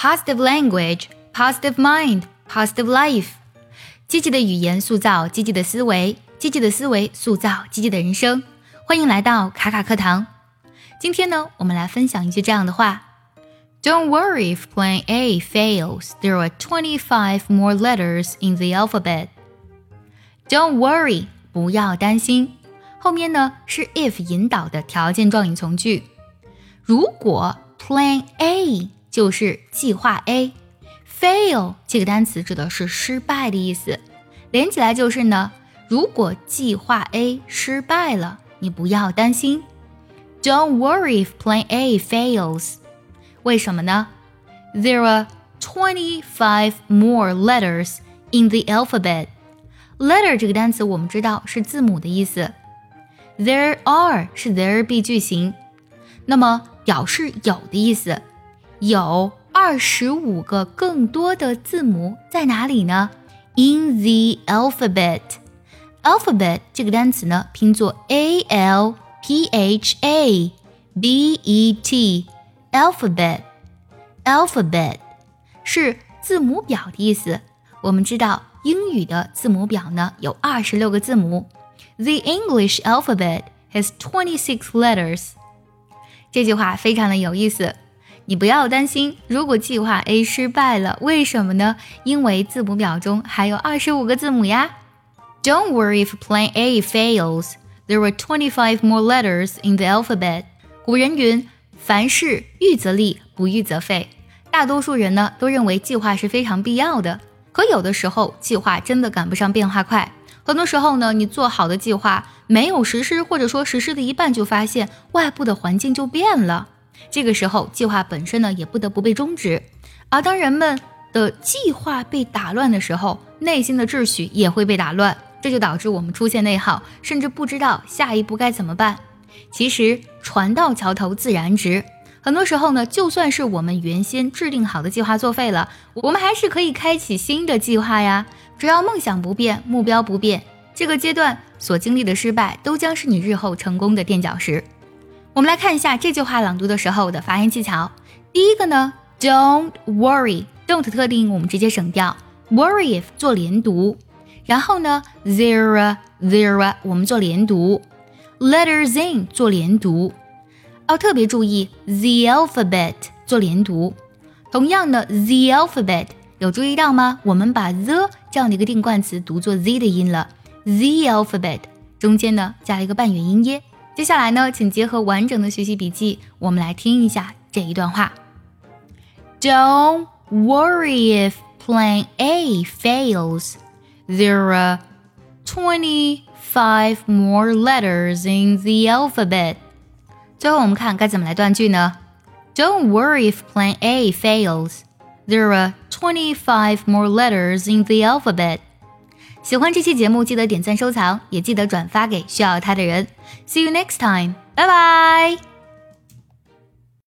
positive language, positive mind, positive life。积极的语言塑造积极的思维，积极的思维塑造积极的人生。欢迎来到卡卡课堂。今天呢，我们来分享一句这样的话：Don't worry if Plan A fails. There are twenty-five more letters in the alphabet. Don't worry，不要担心。后面呢是 if 引导的条件状语从句。如果 Plan A 就是计划 A，fail 这个单词指的是失败的意思，连起来就是呢，如果计划 A 失败了，你不要担心。Don't worry if Plan A fails。为什么呢？There are twenty-five more letters in the alphabet。letter 这个单词我们知道是字母的意思。There are 是 there be 句型，那么表示有的意思。有二十五个更多的字母在哪里呢？In the alphabet。alphabet 这个单词呢，拼作 a l p h a b e t。alphabet alphabet 是字母表的意思。我们知道英语的字母表呢有二十六个字母。The English alphabet has twenty-six letters。这句话非常的有意思。 你不要担心，如果计划 A 失败了，为什么呢？因为字母表中还有二十五个字母呀。Don't worry if Plan A fails. There are twenty-five more letters in the alphabet. 古人云：“凡事预则立，不预则废。”大多数人呢都认为计划是非常必要的，可有的时候计划真的赶不上变化快。很多时候呢，你做好的计划没有实施，或者说实施的一半就发现外部的环境就变了。这个时候，计划本身呢也不得不被终止。而当人们的计划被打乱的时候，内心的秩序也会被打乱，这就导致我们出现内耗，甚至不知道下一步该怎么办。其实船到桥头自然直，很多时候呢，就算是我们原先制定好的计划作废了，我们还是可以开启新的计划呀。只要梦想不变，目标不变，这个阶段所经历的失败都将是你日后成功的垫脚石。我们来看一下这句话朗读的时候的发音技巧。第一个呢，Don't worry，Don't 特定我们直接省掉，Worry if 做连读。然后呢，Zero，Zero 我们做连读，Letters in 做连读。要特别注意，The alphabet 做连读。同样的，The alphabet 有注意到吗？我们把 the 这样的一个定冠词读作 z 的音了。The alphabet 中间呢加了一个半元音耶。接下来呢，请结合完整的学习笔记，我们来听一下这一段话。Don't worry if Plan A fails. There are twenty-five more letters in the alphabet. 最后我们看该怎么来断句呢？Don't worry if Plan A fails. There are twenty-five more letters in the alphabet. 喜欢这期节目，记得点赞收藏，也记得转发给需要它的人。See you next time，拜拜。